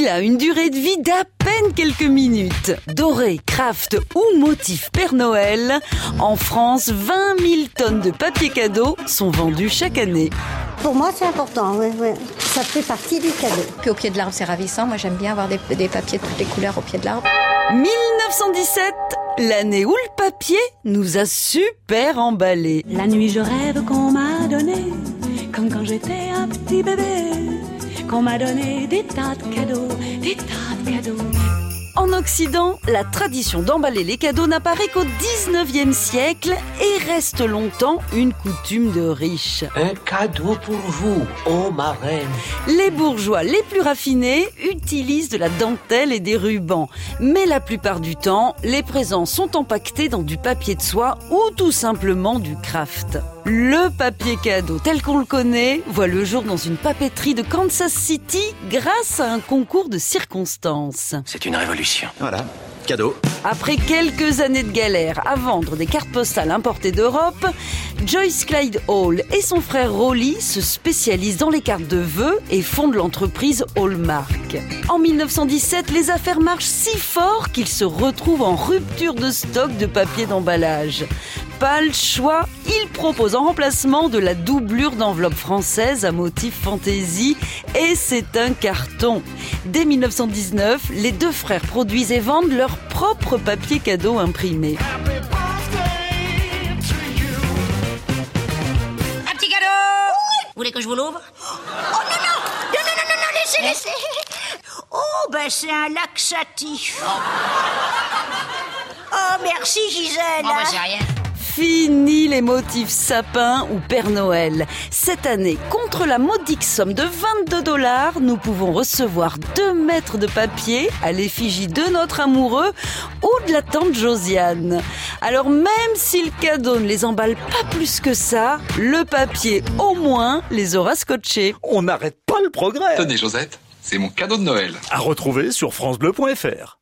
Il a une durée de vie d'à peine quelques minutes. Doré, craft ou motif Père Noël, en France, 20 000 tonnes de papier cadeau sont vendues chaque année. Pour moi, c'est important, oui, oui. Ça fait partie du cadeau. Puis au pied de l'arbre, c'est ravissant. Moi, j'aime bien avoir des, des papiers de toutes les couleurs au pied de l'arbre. 1917, l'année où le papier nous a super emballés. La nuit, je rêve qu'on m'a donné, comme quand j'étais un petit bébé, qu'on m'a donné des tas de cadeaux, des tas de cadeaux. En Occident, la tradition d'emballer les cadeaux n'apparaît qu'au 19e siècle et reste longtemps une coutume de riches. Un cadeau pour vous, ô ma reine. Les bourgeois les plus raffinés utilisent de la dentelle et des rubans. Mais la plupart du temps, les présents sont empaquetés dans du papier de soie ou tout simplement du craft. Le papier cadeau tel qu'on le connaît voit le jour dans une papeterie de Kansas City grâce à un concours de circonstances. C'est une révolution. Voilà, cadeau. Après quelques années de galère à vendre des cartes postales importées d'Europe, Joyce Clyde Hall et son frère Rolly se spécialisent dans les cartes de vœux et fondent l'entreprise Hallmark. En 1917, les affaires marchent si fort qu'ils se retrouvent en rupture de stock de papier d'emballage. Pas le choix, ils proposent en remplacement de la doublure d'enveloppe française à motif fantaisie et c'est un carton. Dès 1919, les deux frères produisent et vendent leur propre papier cadeau imprimé. Un petit cadeau Vous voulez que je vous l'ouvre Oh non, non Non, non, non, non, non, laissez, laissez Oh, ben c'est un laxatif Oh, merci Gisèle Bon, bah, c'est rien. Fini les motifs sapin ou Père Noël. Cette année, contre la modique somme de 22 dollars, nous pouvons recevoir 2 mètres de papier à l'effigie de notre amoureux ou de la tante Josiane. Alors même si le cadeau ne les emballe pas plus que ça, le papier au moins les aura scotchés. On n'arrête pas le progrès. Tenez Josette, c'est mon cadeau de Noël. À retrouver sur francebleu.fr.